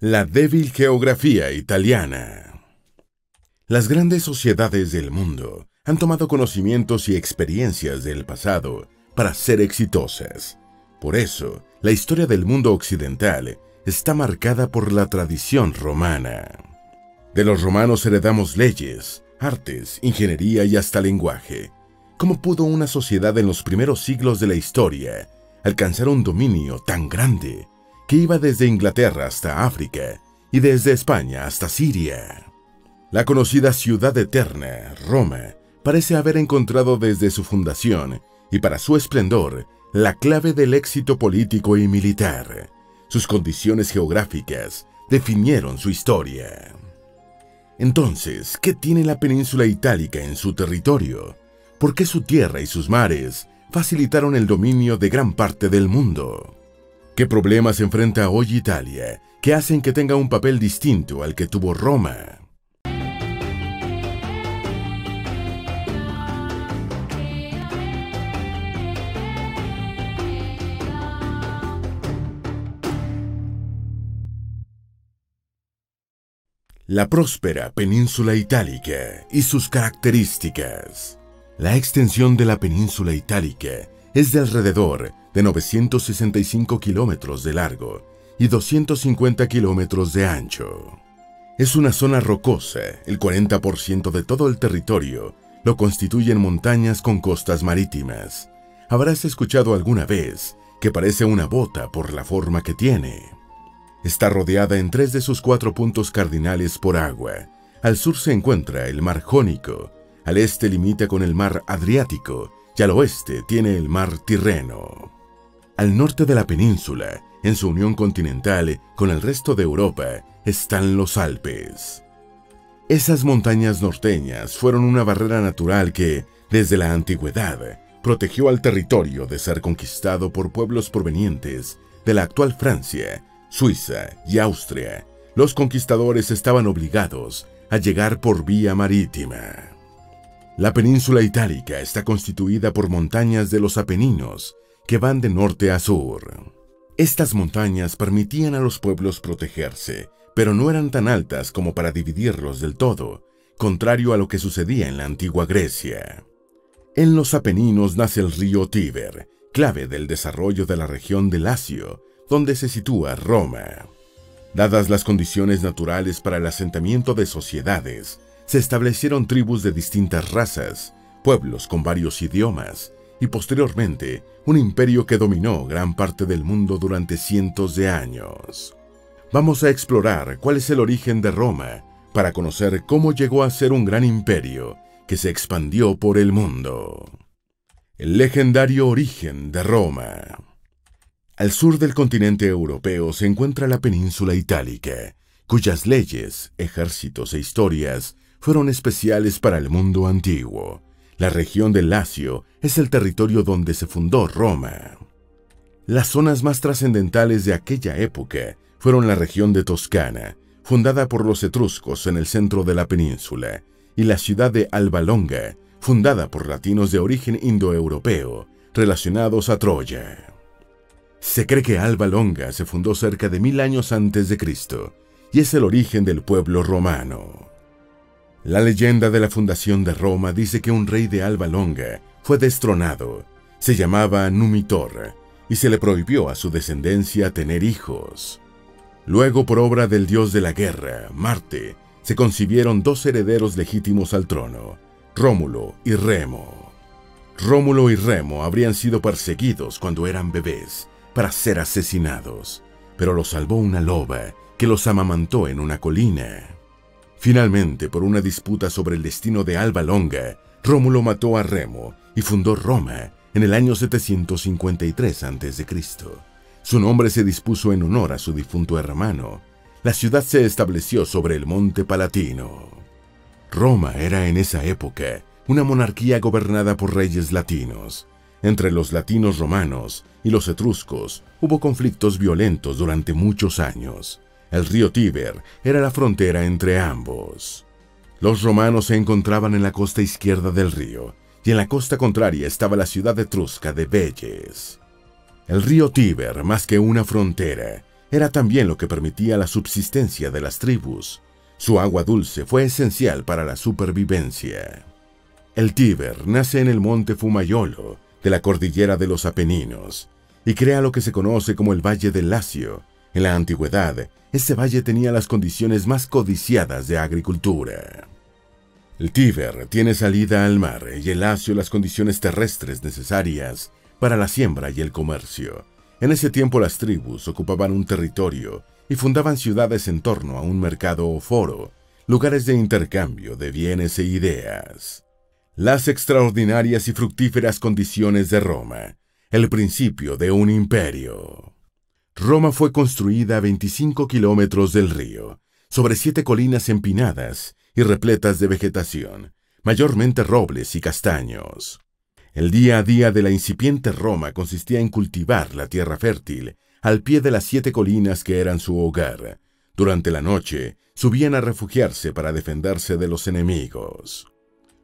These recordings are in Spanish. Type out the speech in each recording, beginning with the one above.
La débil geografía italiana. Las grandes sociedades del mundo han tomado conocimientos y experiencias del pasado para ser exitosas. Por eso, la historia del mundo occidental está marcada por la tradición romana. De los romanos heredamos leyes, artes, ingeniería y hasta lenguaje. ¿Cómo pudo una sociedad en los primeros siglos de la historia alcanzar un dominio tan grande que iba desde Inglaterra hasta África y desde España hasta Siria. La conocida ciudad eterna, Roma, parece haber encontrado desde su fundación y para su esplendor la clave del éxito político y militar. Sus condiciones geográficas definieron su historia. Entonces, ¿qué tiene la península itálica en su territorio? ¿Por qué su tierra y sus mares facilitaron el dominio de gran parte del mundo? ¿Qué problemas enfrenta hoy Italia que hacen que tenga un papel distinto al que tuvo Roma? La próspera península itálica y sus características. La extensión de la península itálica es de alrededor de 965 kilómetros de largo y 250 kilómetros de ancho. Es una zona rocosa, el 40% de todo el territorio lo constituyen montañas con costas marítimas. Habrás escuchado alguna vez que parece una bota por la forma que tiene. Está rodeada en tres de sus cuatro puntos cardinales por agua. Al sur se encuentra el mar Jónico, al este limita con el mar Adriático y al oeste tiene el mar Tirreno. Al norte de la península, en su unión continental con el resto de Europa, están los Alpes. Esas montañas norteñas fueron una barrera natural que, desde la antigüedad, protegió al territorio de ser conquistado por pueblos provenientes de la actual Francia, Suiza y Austria. Los conquistadores estaban obligados a llegar por vía marítima. La península itálica está constituida por montañas de los Apeninos, que van de norte a sur. Estas montañas permitían a los pueblos protegerse, pero no eran tan altas como para dividirlos del todo, contrario a lo que sucedía en la antigua Grecia. En los Apeninos nace el río Tíber, clave del desarrollo de la región de Lacio, donde se sitúa Roma. Dadas las condiciones naturales para el asentamiento de sociedades, se establecieron tribus de distintas razas, pueblos con varios idiomas, y posteriormente un imperio que dominó gran parte del mundo durante cientos de años. Vamos a explorar cuál es el origen de Roma para conocer cómo llegó a ser un gran imperio que se expandió por el mundo. El legendario origen de Roma. Al sur del continente europeo se encuentra la península itálica, cuyas leyes, ejércitos e historias fueron especiales para el mundo antiguo. La región del Lacio es el territorio donde se fundó Roma. Las zonas más trascendentales de aquella época fueron la región de Toscana, fundada por los etruscos en el centro de la península, y la ciudad de Alba Longa, fundada por latinos de origen indoeuropeo, relacionados a Troya. Se cree que Alba Longa se fundó cerca de mil años antes de Cristo, y es el origen del pueblo romano. La leyenda de la fundación de Roma dice que un rey de Alba Longa fue destronado. Se llamaba Numitor y se le prohibió a su descendencia tener hijos. Luego, por obra del dios de la guerra, Marte, se concibieron dos herederos legítimos al trono, Rómulo y Remo. Rómulo y Remo habrían sido perseguidos cuando eran bebés para ser asesinados, pero los salvó una loba que los amamantó en una colina. Finalmente, por una disputa sobre el destino de Alba Longa, Rómulo mató a Remo y fundó Roma en el año 753 a.C. Su nombre se dispuso en honor a su difunto hermano. La ciudad se estableció sobre el monte Palatino. Roma era en esa época una monarquía gobernada por reyes latinos. Entre los latinos romanos y los etruscos hubo conflictos violentos durante muchos años. El río Tíber era la frontera entre ambos. Los romanos se encontraban en la costa izquierda del río, y en la costa contraria estaba la ciudad etrusca de Belles. El río Tíber, más que una frontera, era también lo que permitía la subsistencia de las tribus. Su agua dulce fue esencial para la supervivencia. El Tíber nace en el monte Fumayolo, de la cordillera de los Apeninos, y crea lo que se conoce como el Valle del Lacio. En la antigüedad, este valle tenía las condiciones más codiciadas de agricultura. El Tíber tiene salida al mar y el Lacio las condiciones terrestres necesarias para la siembra y el comercio. En ese tiempo las tribus ocupaban un territorio y fundaban ciudades en torno a un mercado o foro, lugares de intercambio de bienes e ideas. Las extraordinarias y fructíferas condiciones de Roma, el principio de un imperio. Roma fue construida a 25 kilómetros del río, sobre siete colinas empinadas y repletas de vegetación, mayormente robles y castaños. El día a día de la incipiente Roma consistía en cultivar la tierra fértil al pie de las siete colinas que eran su hogar. Durante la noche subían a refugiarse para defenderse de los enemigos.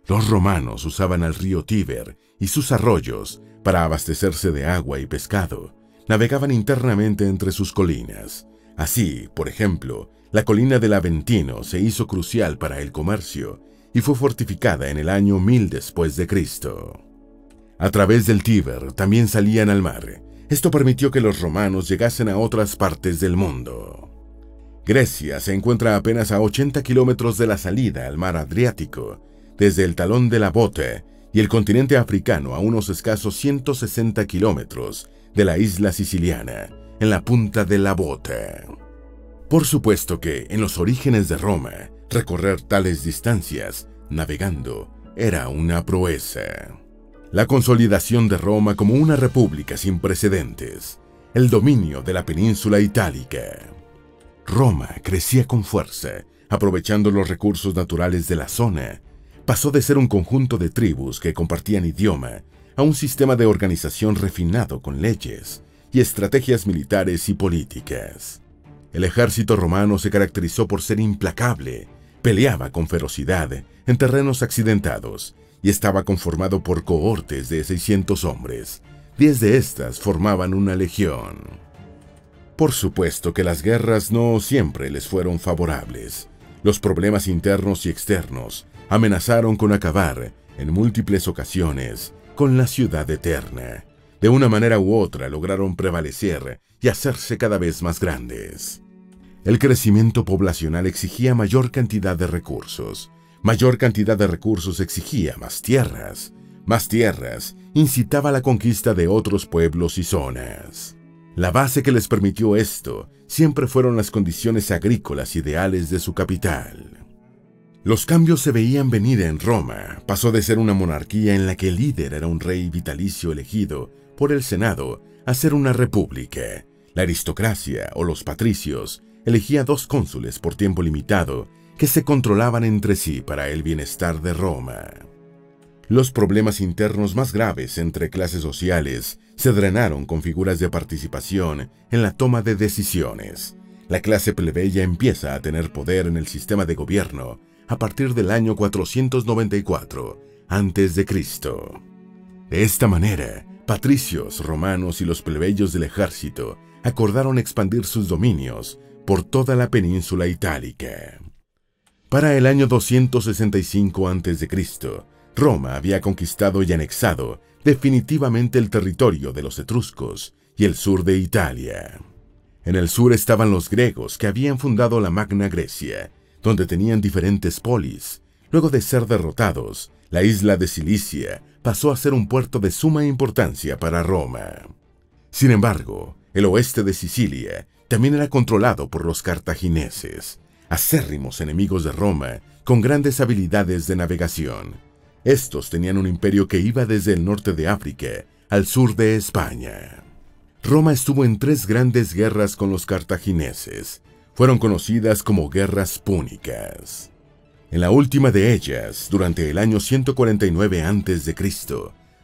Los romanos usaban el río Tíber y sus arroyos para abastecerse de agua y pescado. Navegaban internamente entre sus colinas. Así, por ejemplo, la colina del Aventino se hizo crucial para el comercio y fue fortificada en el año 1000 después de Cristo. A través del Tíber también salían al mar. Esto permitió que los romanos llegasen a otras partes del mundo. Grecia se encuentra apenas a 80 kilómetros de la salida al mar Adriático, desde el talón de la Bote y el continente africano a unos escasos 160 kilómetros de la isla siciliana, en la punta de la Bote. Por supuesto que, en los orígenes de Roma, recorrer tales distancias, navegando, era una proeza la consolidación de Roma como una república sin precedentes, el dominio de la península itálica. Roma crecía con fuerza, aprovechando los recursos naturales de la zona. Pasó de ser un conjunto de tribus que compartían idioma a un sistema de organización refinado con leyes y estrategias militares y políticas. El ejército romano se caracterizó por ser implacable, peleaba con ferocidad en terrenos accidentados y estaba conformado por cohortes de 600 hombres. Diez de estas formaban una legión. Por supuesto que las guerras no siempre les fueron favorables. Los problemas internos y externos amenazaron con acabar, en múltiples ocasiones, con la ciudad eterna. De una manera u otra lograron prevalecer y hacerse cada vez más grandes. El crecimiento poblacional exigía mayor cantidad de recursos, Mayor cantidad de recursos exigía más tierras. Más tierras incitaba a la conquista de otros pueblos y zonas. La base que les permitió esto siempre fueron las condiciones agrícolas ideales de su capital. Los cambios se veían venir en Roma. Pasó de ser una monarquía en la que el líder era un rey vitalicio elegido por el Senado a ser una república. La aristocracia o los patricios elegía dos cónsules por tiempo limitado que se controlaban entre sí para el bienestar de Roma. Los problemas internos más graves entre clases sociales se drenaron con figuras de participación en la toma de decisiones. La clase plebeya empieza a tener poder en el sistema de gobierno a partir del año 494 a.C. De esta manera, patricios, romanos y los plebeyos del ejército acordaron expandir sus dominios por toda la península itálica. Para el año 265 a.C., Roma había conquistado y anexado definitivamente el territorio de los etruscos y el sur de Italia. En el sur estaban los griegos que habían fundado la Magna Grecia, donde tenían diferentes polis. Luego de ser derrotados, la isla de Cilicia pasó a ser un puerto de suma importancia para Roma. Sin embargo, el oeste de Sicilia también era controlado por los cartagineses, acérrimos enemigos de Roma, con grandes habilidades de navegación. Estos tenían un imperio que iba desde el norte de África al sur de España. Roma estuvo en tres grandes guerras con los cartagineses. Fueron conocidas como guerras púnicas. En la última de ellas, durante el año 149 a.C.,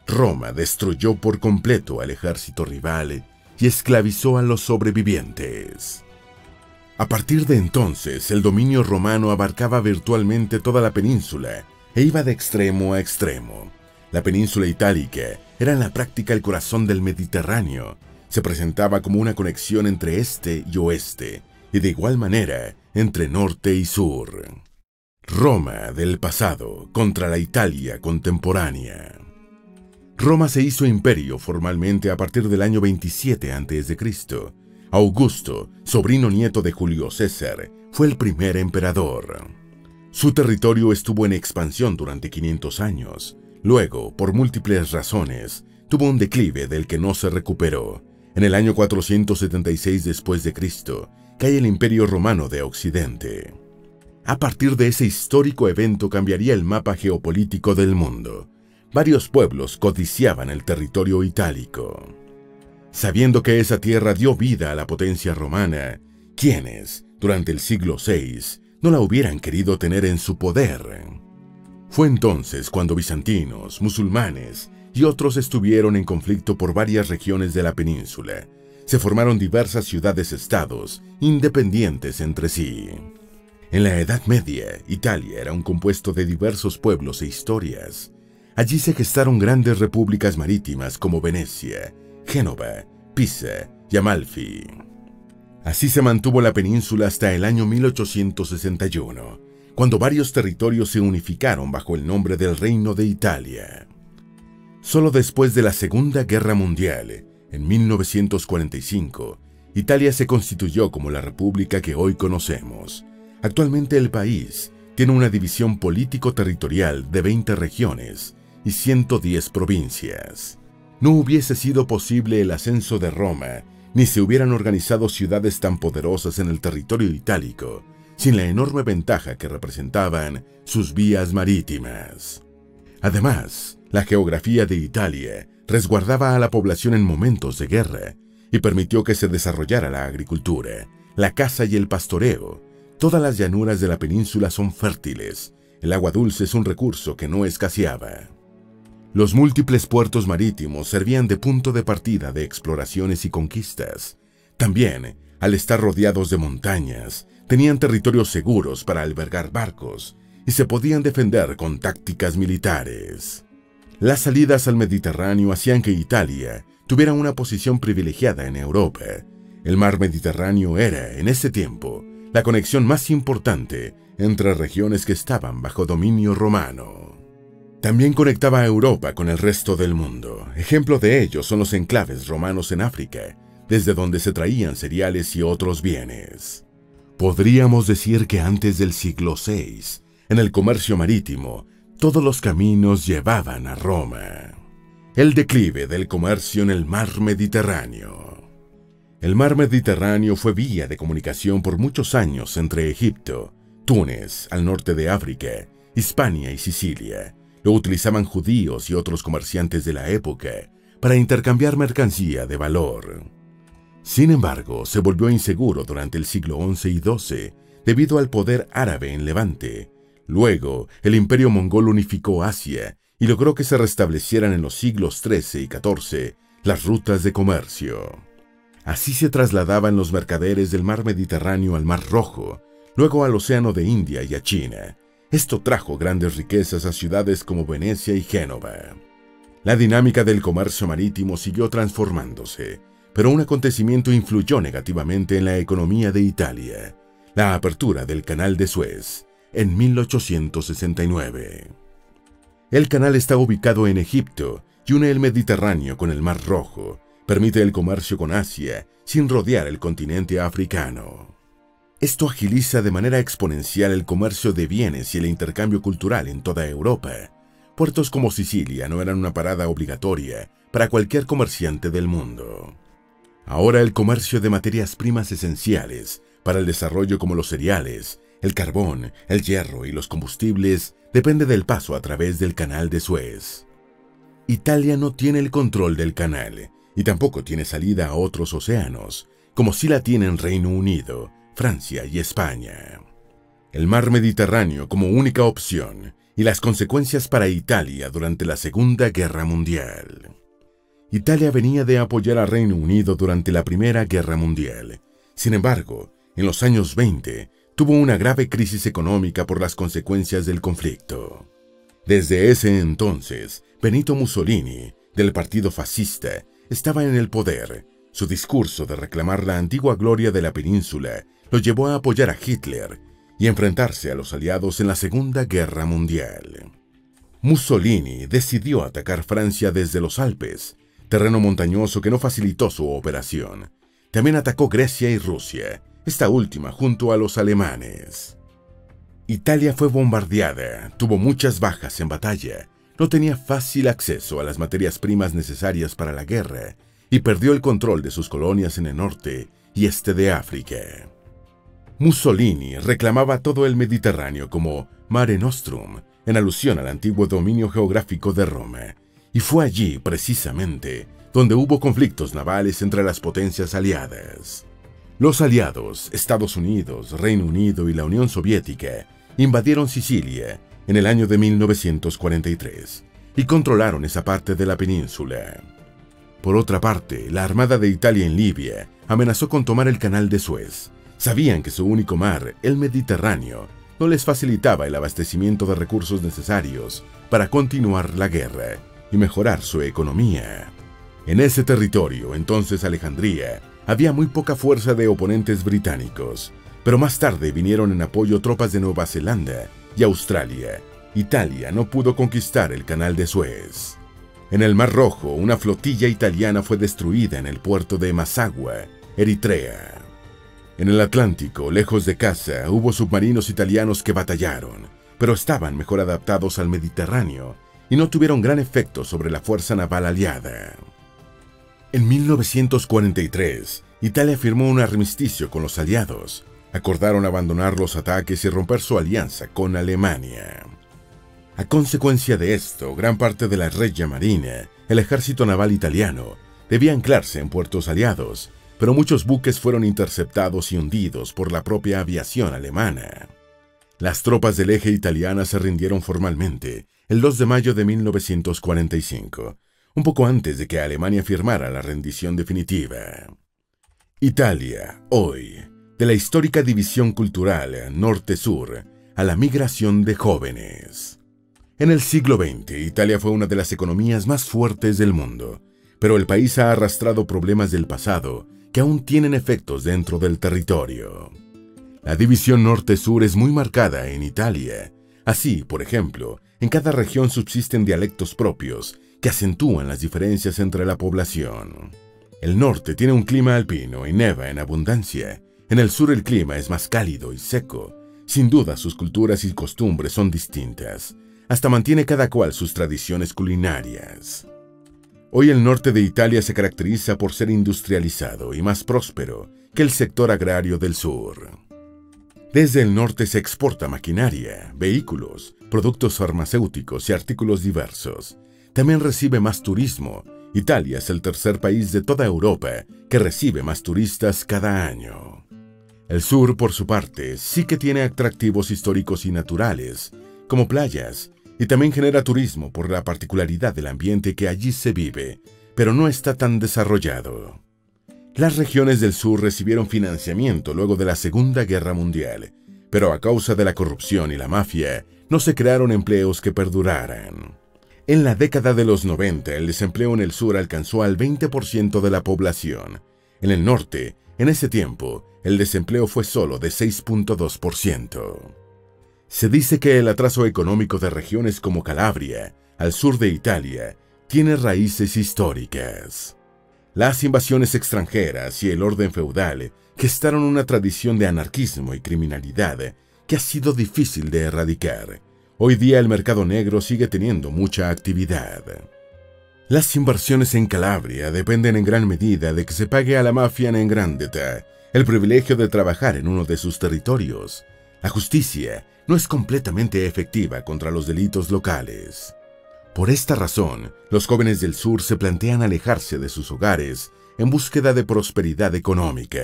Roma destruyó por completo al ejército rival y esclavizó a los sobrevivientes. A partir de entonces, el dominio romano abarcaba virtualmente toda la península e iba de extremo a extremo. La península itálica era en la práctica el corazón del Mediterráneo se presentaba como una conexión entre este y oeste, y de igual manera entre norte y sur. Roma del pasado contra la Italia contemporánea. Roma se hizo imperio formalmente a partir del año 27 a.C. Augusto, sobrino nieto de Julio César, fue el primer emperador. Su territorio estuvo en expansión durante 500 años. Luego, por múltiples razones, tuvo un declive del que no se recuperó. En el año 476 después de Cristo, cae el Imperio Romano de Occidente. A partir de ese histórico evento cambiaría el mapa geopolítico del mundo. Varios pueblos codiciaban el territorio itálico. Sabiendo que esa tierra dio vida a la potencia romana, quienes, durante el siglo VI, no la hubieran querido tener en su poder. Fue entonces cuando bizantinos, musulmanes y otros estuvieron en conflicto por varias regiones de la península. Se formaron diversas ciudades-estados, independientes entre sí. En la Edad Media, Italia era un compuesto de diversos pueblos e historias. Allí se gestaron grandes repúblicas marítimas como Venecia, Génova, Pisa y Amalfi. Así se mantuvo la península hasta el año 1861, cuando varios territorios se unificaron bajo el nombre del Reino de Italia. Solo después de la Segunda Guerra Mundial, en 1945, Italia se constituyó como la república que hoy conocemos, Actualmente el país tiene una división político-territorial de 20 regiones y 110 provincias. No hubiese sido posible el ascenso de Roma, ni se hubieran organizado ciudades tan poderosas en el territorio itálico, sin la enorme ventaja que representaban sus vías marítimas. Además, la geografía de Italia resguardaba a la población en momentos de guerra y permitió que se desarrollara la agricultura, la caza y el pastoreo, Todas las llanuras de la península son fértiles. El agua dulce es un recurso que no escaseaba. Los múltiples puertos marítimos servían de punto de partida de exploraciones y conquistas. También, al estar rodeados de montañas, tenían territorios seguros para albergar barcos y se podían defender con tácticas militares. Las salidas al Mediterráneo hacían que Italia tuviera una posición privilegiada en Europa. El mar Mediterráneo era, en ese tiempo, la conexión más importante entre regiones que estaban bajo dominio romano. También conectaba a Europa con el resto del mundo. Ejemplo de ello son los enclaves romanos en África, desde donde se traían cereales y otros bienes. Podríamos decir que antes del siglo VI, en el comercio marítimo, todos los caminos llevaban a Roma. El declive del comercio en el mar Mediterráneo. El mar Mediterráneo fue vía de comunicación por muchos años entre Egipto, Túnez, al norte de África, Hispania y Sicilia. Lo utilizaban judíos y otros comerciantes de la época para intercambiar mercancía de valor. Sin embargo, se volvió inseguro durante el siglo XI y XII debido al poder árabe en Levante. Luego, el imperio mongol unificó Asia y logró que se restablecieran en los siglos XIII y XIV las rutas de comercio. Así se trasladaban los mercaderes del mar Mediterráneo al mar Rojo, luego al Océano de India y a China. Esto trajo grandes riquezas a ciudades como Venecia y Génova. La dinámica del comercio marítimo siguió transformándose, pero un acontecimiento influyó negativamente en la economía de Italia, la apertura del Canal de Suez, en 1869. El canal está ubicado en Egipto y une el Mediterráneo con el Mar Rojo, permite el comercio con Asia sin rodear el continente africano. Esto agiliza de manera exponencial el comercio de bienes y el intercambio cultural en toda Europa. Puertos como Sicilia no eran una parada obligatoria para cualquier comerciante del mundo. Ahora el comercio de materias primas esenciales para el desarrollo como los cereales, el carbón, el hierro y los combustibles depende del paso a través del canal de Suez. Italia no tiene el control del canal y tampoco tiene salida a otros océanos, como si la tienen Reino Unido, Francia y España. El mar Mediterráneo como única opción y las consecuencias para Italia durante la Segunda Guerra Mundial. Italia venía de apoyar a Reino Unido durante la Primera Guerra Mundial. Sin embargo, en los años 20 tuvo una grave crisis económica por las consecuencias del conflicto. Desde ese entonces, Benito Mussolini, del partido fascista, estaba en el poder, Su discurso de reclamar la antigua gloria de la península lo llevó a apoyar a Hitler y enfrentarse a los aliados en la Segunda Guerra Mundial. Mussolini decidió atacar Francia desde los Alpes, terreno montañoso que no facilitó su operación. También atacó Grecia y Rusia, esta última junto a los alemanes. Italia fue bombardeada, tuvo muchas bajas en batalla, no tenía fácil acceso a las materias primas necesarias para la guerra y perdió el control de sus colonias en el norte y este de África. Mussolini reclamaba todo el Mediterráneo como Mare Nostrum, en alusión al antiguo dominio geográfico de Roma, y fue allí, precisamente, donde hubo conflictos navales entre las potencias aliadas. Los aliados, Estados Unidos, Reino Unido y la Unión Soviética, invadieron Sicilia en el año de 1943 y controlaron esa parte de la península. Por otra parte, la Armada de Italia en Libia amenazó con tomar el canal de Suez. Sabían que su único mar, el Mediterráneo, no les facilitaba el abastecimiento de recursos necesarios para continuar la guerra y mejorar su economía. En ese territorio, entonces Alejandría, había muy poca fuerza de oponentes británicos, pero más tarde vinieron en apoyo tropas de Nueva Zelanda y Australia. Italia no pudo conquistar el canal de Suez. En el Mar Rojo, una flotilla italiana fue destruida en el puerto de Masagua, Eritrea. En el Atlántico, lejos de casa, hubo submarinos italianos que batallaron, pero estaban mejor adaptados al Mediterráneo y no tuvieron gran efecto sobre la fuerza naval aliada. En 1943, Italia firmó un armisticio con los aliados, acordaron abandonar los ataques y romper su alianza con Alemania. A consecuencia de esto, gran parte de la Regia Marina, el ejército naval italiano, debía anclarse en puertos aliados, pero muchos buques fueron interceptados y hundidos por la propia aviación alemana. Las tropas del eje italiana se rindieron formalmente el 2 de mayo de 1945, un poco antes de que Alemania firmara la rendición definitiva. Italia, hoy, de la histórica división cultural norte-sur a la migración de jóvenes. En el siglo XX, Italia fue una de las economías más fuertes del mundo, pero el país ha arrastrado problemas del pasado que aún tienen efectos dentro del territorio. La división norte-sur es muy marcada en Italia. Así, por ejemplo, en cada región subsisten dialectos propios que acentúan las diferencias entre la población. El norte tiene un clima alpino y neva en abundancia, en el sur el clima es más cálido y seco. Sin duda sus culturas y costumbres son distintas. Hasta mantiene cada cual sus tradiciones culinarias. Hoy el norte de Italia se caracteriza por ser industrializado y más próspero que el sector agrario del sur. Desde el norte se exporta maquinaria, vehículos, productos farmacéuticos y artículos diversos. También recibe más turismo. Italia es el tercer país de toda Europa que recibe más turistas cada año. El sur, por su parte, sí que tiene atractivos históricos y naturales, como playas, y también genera turismo por la particularidad del ambiente que allí se vive, pero no está tan desarrollado. Las regiones del sur recibieron financiamiento luego de la Segunda Guerra Mundial, pero a causa de la corrupción y la mafia, no se crearon empleos que perduraran. En la década de los 90, el desempleo en el sur alcanzó al 20% de la población. En el norte, en ese tiempo, el desempleo fue solo de 6.2%. Se dice que el atraso económico de regiones como Calabria, al sur de Italia, tiene raíces históricas. Las invasiones extranjeras y el orden feudal gestaron una tradición de anarquismo y criminalidad que ha sido difícil de erradicar. Hoy día el mercado negro sigue teniendo mucha actividad. Las inversiones en Calabria dependen en gran medida de que se pague a la mafia en Grandeta el privilegio de trabajar en uno de sus territorios. La justicia no es completamente efectiva contra los delitos locales. Por esta razón, los jóvenes del sur se plantean alejarse de sus hogares en búsqueda de prosperidad económica.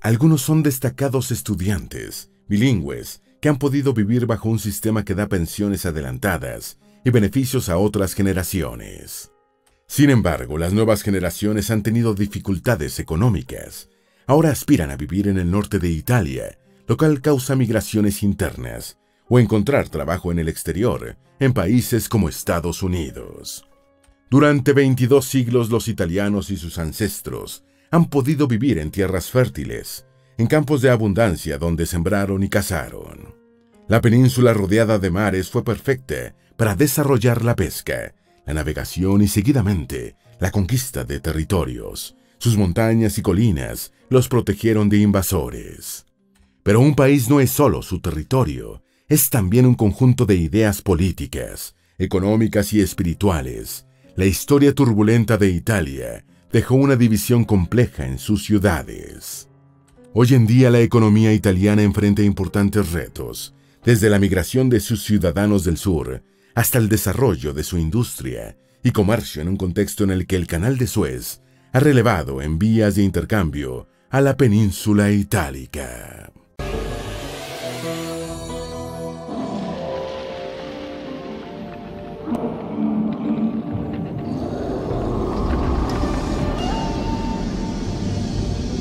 Algunos son destacados estudiantes, bilingües, que han podido vivir bajo un sistema que da pensiones adelantadas y beneficios a otras generaciones. Sin embargo, las nuevas generaciones han tenido dificultades económicas ahora aspiran a vivir en el norte de Italia, lo cual causa migraciones internas, o encontrar trabajo en el exterior, en países como Estados Unidos. Durante 22 siglos los italianos y sus ancestros han podido vivir en tierras fértiles, en campos de abundancia donde sembraron y cazaron. La península rodeada de mares fue perfecta para desarrollar la pesca, la navegación y seguidamente la conquista de territorios. Sus montañas y colinas los protegieron de invasores. Pero un país no es solo su territorio, es también un conjunto de ideas políticas, económicas y espirituales. La historia turbulenta de Italia dejó una división compleja en sus ciudades. Hoy en día la economía italiana enfrenta importantes retos, desde la migración de sus ciudadanos del sur hasta el desarrollo de su industria y comercio en un contexto en el que el canal de Suez ha relevado en vías de intercambio a la península itálica.